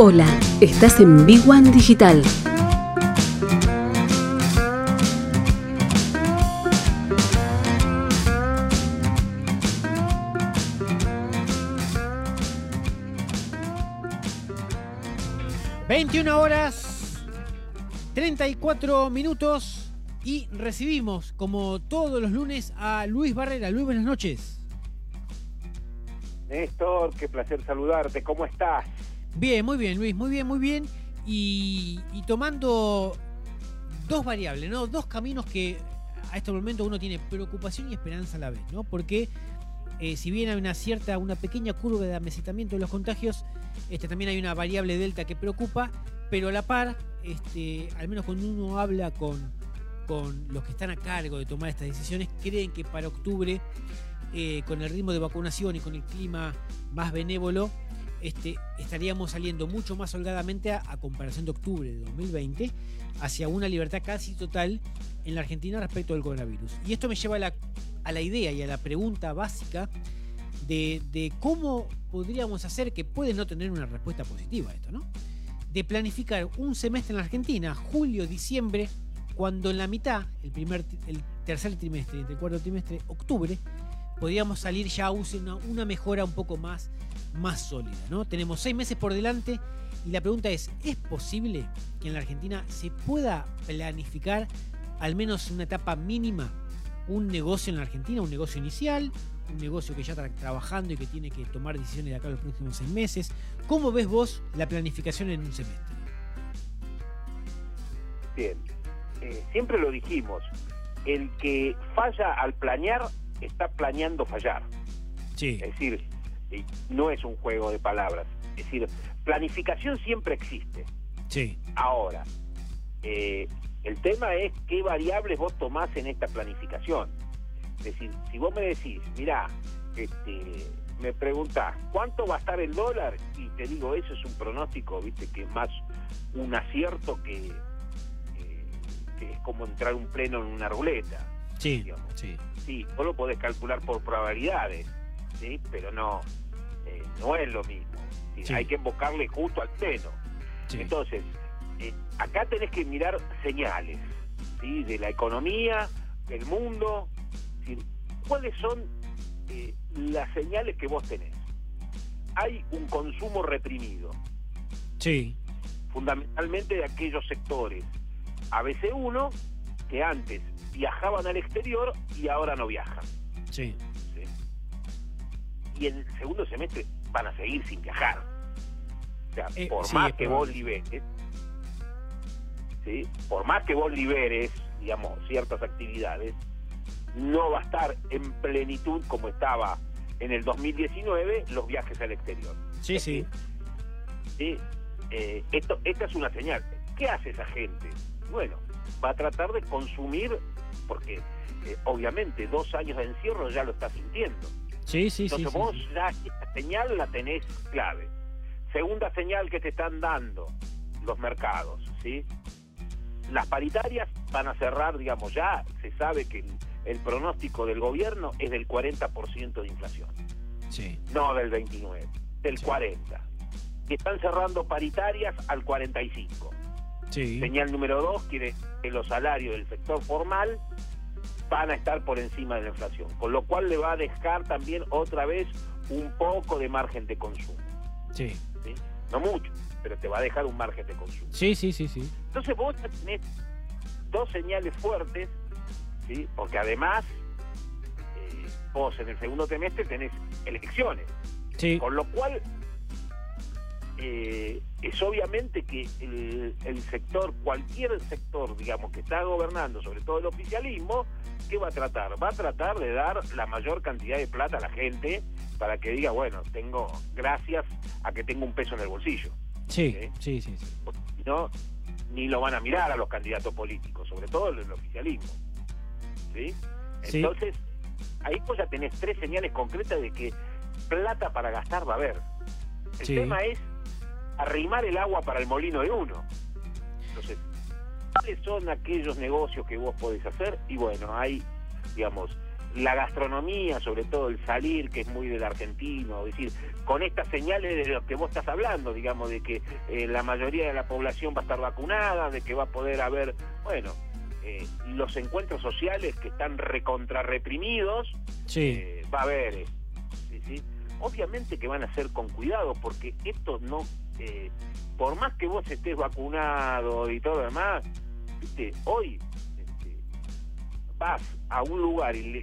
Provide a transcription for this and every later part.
Hola, estás en Big One Digital. ...21 horas... ...34 minutos... ...y recibimos, como todos los lunes... ...a Luis Barrera. Luis, buenas noches. Néstor, qué placer saludarte. ¿Cómo estás? Bien, muy bien, Luis, muy bien, muy bien. Y, tomando dos variables, ¿no? Dos caminos que a este momento uno tiene preocupación y esperanza a la vez, ¿no? Porque eh, si bien hay una cierta, una pequeña curva de amesetamiento de los contagios, este, también hay una variable delta que preocupa, pero a la par, este, al menos cuando uno habla con, con los que están a cargo de tomar estas decisiones, creen que para octubre, eh, con el ritmo de vacunación y con el clima más benévolo, este, estaríamos saliendo mucho más holgadamente a, comparación de octubre de 2020 hacia una libertad casi total en la Argentina respecto al coronavirus. Y esto me lleva a la, a la idea y a la pregunta básica de, de, cómo podríamos hacer, que puede no tener una respuesta positiva a esto, ¿no? De planificar un semestre en la Argentina, julio, diciembre, cuando en la mitad, el, primer, el tercer trimestre y el cuarto trimestre, octubre, podríamos salir ya a una, una mejora un poco más más sólida. ¿no? Tenemos seis meses por delante y la pregunta es, ¿es posible que en la Argentina se pueda planificar al menos en una etapa mínima un negocio en la Argentina, un negocio inicial, un negocio que ya está trabajando y que tiene que tomar decisiones de acá los próximos seis meses? ¿Cómo ves vos la planificación en un semestre? Bien, eh, siempre lo dijimos, el que falla al planear está planeando fallar. Sí. Es decir, no es un juego de palabras. Es decir, planificación siempre existe. Sí. Ahora, eh, el tema es qué variables vos tomás en esta planificación. Es decir, si vos me decís, mira, este, me preguntás, ¿cuánto va a estar el dólar? Y te digo, eso es un pronóstico, viste, que es más un acierto que, eh, que es como entrar un pleno en una ruleta. Sí, sí. Sí, vos lo podés calcular por probabilidades, ¿sí? Pero no, eh, no es lo mismo. Hay que invocarle justo al seno. Entonces, eh, acá tenés que mirar señales, ¿sí? De la economía, del mundo. ¿Cuáles son eh, las señales que vos tenés? Hay un consumo reprimido. Sí. Fundamentalmente de aquellos sectores ABC1 que antes viajaban al exterior y ahora no viajan. Sí. Y en el segundo semestre van a seguir sin viajar. O sea, eh, por más que vos liberes, ¿sí? por más que vos liberes, digamos, ciertas actividades, no va a estar en plenitud como estaba en el 2019 los viajes al exterior. Sí, sí. ¿Sí? Eh, esto, esta es una señal. ¿Qué hace esa gente? Bueno, va a tratar de consumir, porque eh, obviamente dos años de encierro ya lo está sintiendo. Sí, sí, Entonces sí, vos ya esta señal la tenés clave. Segunda señal que te están dando los mercados, ¿sí? Las paritarias van a cerrar, digamos, ya se sabe que el, pronóstico del gobierno es del 40% de inflación. Sí. No del 29, del 40. Y están cerrando paritarias al 45. Sí. Señal número dos quiere que los salarios del sector formal van a estar por encima de la inflación, con lo cual le va a dejar también otra vez un poco de margen de consumo. Sí. No mucho, pero te va a dejar un margen de consumo. Sí, sí, sí, sí. Entonces vos tenés dos señales fuertes, ¿sí? porque además eh, vos en el segundo trimestre tenés elecciones. Sí. Con lo cual eh, es obviamente que el, sector, cualquier sector, digamos, que está gobernando, sobre todo el oficialismo, ¿qué va a tratar? Va a tratar de dar la mayor cantidad de plata a la gente para que diga, bueno, tengo, gracias a que tengo un peso en el bolsillo. Sí, sí, sí. no, ni lo van a mirar a los candidatos políticos, sobre todo el, oficialismo. ¿Sí? Entonces, ahí vos ya tenés tres señales concretas de que plata para gastar va a haber. El tema es arrimar el agua para el molino de uno. Entonces, ¿cuáles son aquellos negocios que vos podés hacer? Y bueno, hay, digamos, la gastronomía, sobre todo el salir, que es muy del argentino, es decir, con estas señales de lo que vos estás hablando, digamos, de que eh, la mayoría de la población va a estar vacunada, de que va a poder haber, bueno, eh, los encuentros sociales que están recontrarreprimidos, sí. va a haber. ¿sí? Obviamente que van a ser con cuidado, porque esto no, por más que vos estés vacunado y todo lo demás, ¿viste? hoy vas a un lugar y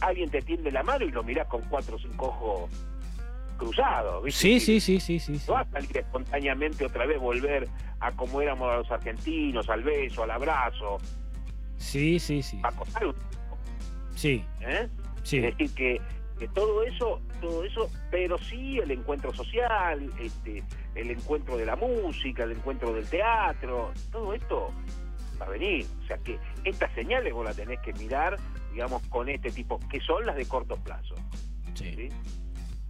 alguien te tiende la mano y lo mirás con cuatro o cinco ojos cruzados. Sí, sí, sí, sí, sí, No vas a salir espontáneamente otra vez, volver a como éramos los argentinos, al beso, al abrazo. Sí, sí, sí. A un... Sí. ¿Eh? Sí. Es decir, que, que, todo eso, todo eso, pero sí el encuentro social, este, el encuentro de la música, el encuentro del teatro, todo esto va a venir. O sea que estas señales vos las tenés que mirar, digamos, con este tipo, que son las de corto plazo. Sí.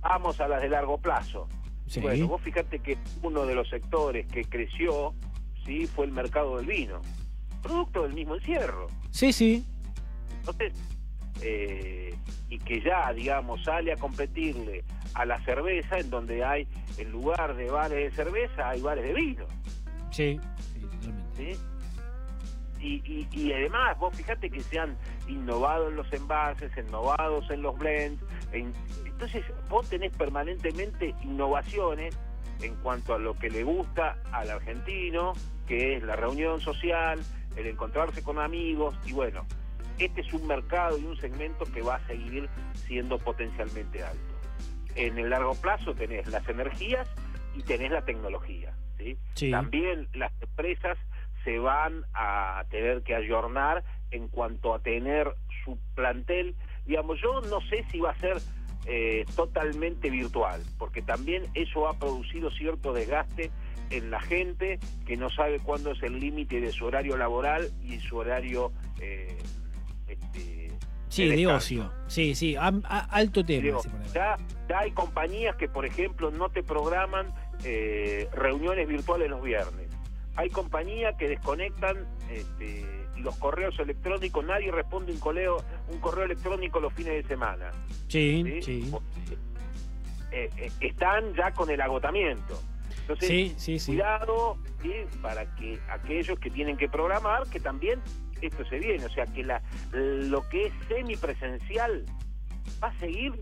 Vamos a las de largo plazo. Sí. Bueno, vos fíjate que uno de los sectores que creció, sí, fue el mercado del vino, producto del mismo encierro. Sí, sí. Entonces, eh, y que ya, digamos, sale a competirle a la cerveza, en donde hay, en lugar de bares de cerveza, hay bares de vino. Sí, sí, totalmente. ¿Sí? Y, y, además, vos fíjate que se han innovado en los envases, innovados en los blends. entonces, vos tenés permanentemente innovaciones en cuanto a lo que le gusta al argentino, que es la reunión social, el encontrarse con amigos. Y bueno, este es un mercado y un segmento que va a seguir siendo potencialmente alto. En el largo plazo tenés las energías y tenés la tecnología. Sí. También las empresas se van a tener que ayornar en cuanto a tener su plantel. Digamos, yo no sé si va a ser eh, totalmente virtual, porque también eso ha producido cierto desgaste en la gente que no sabe cuándo es el límite de su horario laboral y su horario... Eh, sí, de, ocio. Sí, sí, alto tema. ya, ya, hay compañías que, por ejemplo, no te programan eh, reuniones virtuales los viernes hay compañías que desconectan este, los correos electrónicos, nadie responde un correo, un correo electrónico los fines de semana. Sí, sí. Eh, eh, están ya con el agotamiento. Entonces, sí, cuidado para que aquellos que tienen que programar, que también esto se viene, o sea, que la, lo que es semipresencial va a seguir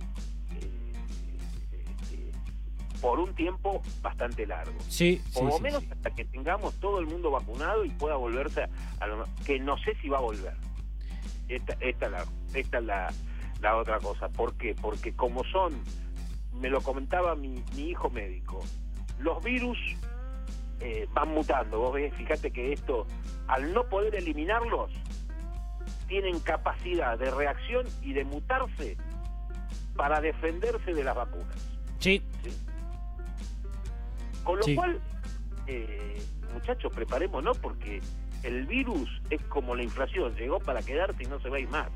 por un tiempo bastante largo. Sí, por lo menos hasta que tengamos todo el mundo vacunado y pueda volverse a, lo que no sé si va a volver. Esta, esta, la, esta es la, la otra cosa. ¿Por qué? Porque como son, me lo comentaba mi, mi hijo médico, los virus eh, van mutando. Vos ves, fíjate que esto, al no poder eliminarlos, tienen capacidad de reacción y de mutarse para defenderse de las vacunas. ¿Sí? Con lo cual, eh, muchachos, preparémonos porque el virus es como la inflación, llegó para quedarse y no se va a ir más.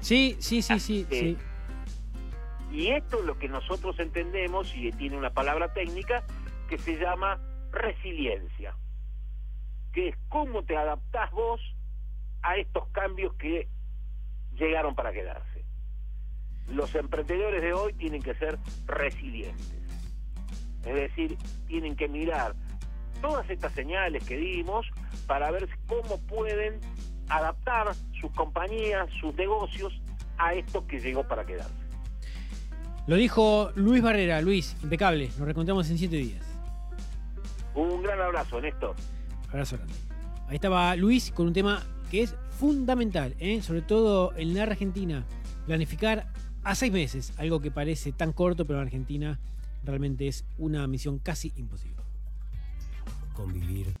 Sí, sí, sí, sí, sí. Y esto es lo que nosotros entendemos, y tiene una palabra técnica, que se llama resiliencia, que es cómo te adaptás vos a estos cambios que llegaron para quedarse. Los emprendedores de hoy tienen que ser resilientes. Es decir, tienen que mirar todas estas señales que dimos para ver cómo pueden adaptar sus compañías, sus negocios a esto que llegó para quedarse. Lo dijo Luis Barrera. Luis, impecable. Nos reencontramos en siete días. Un gran abrazo, Néstor. Abrazo grande. Ahí estaba Luis con un tema que es fundamental, ¿eh? sobre todo en la Argentina. Planificar a seis meses, algo que parece tan corto, pero en Argentina realmente es una misión casi imposible. Convivir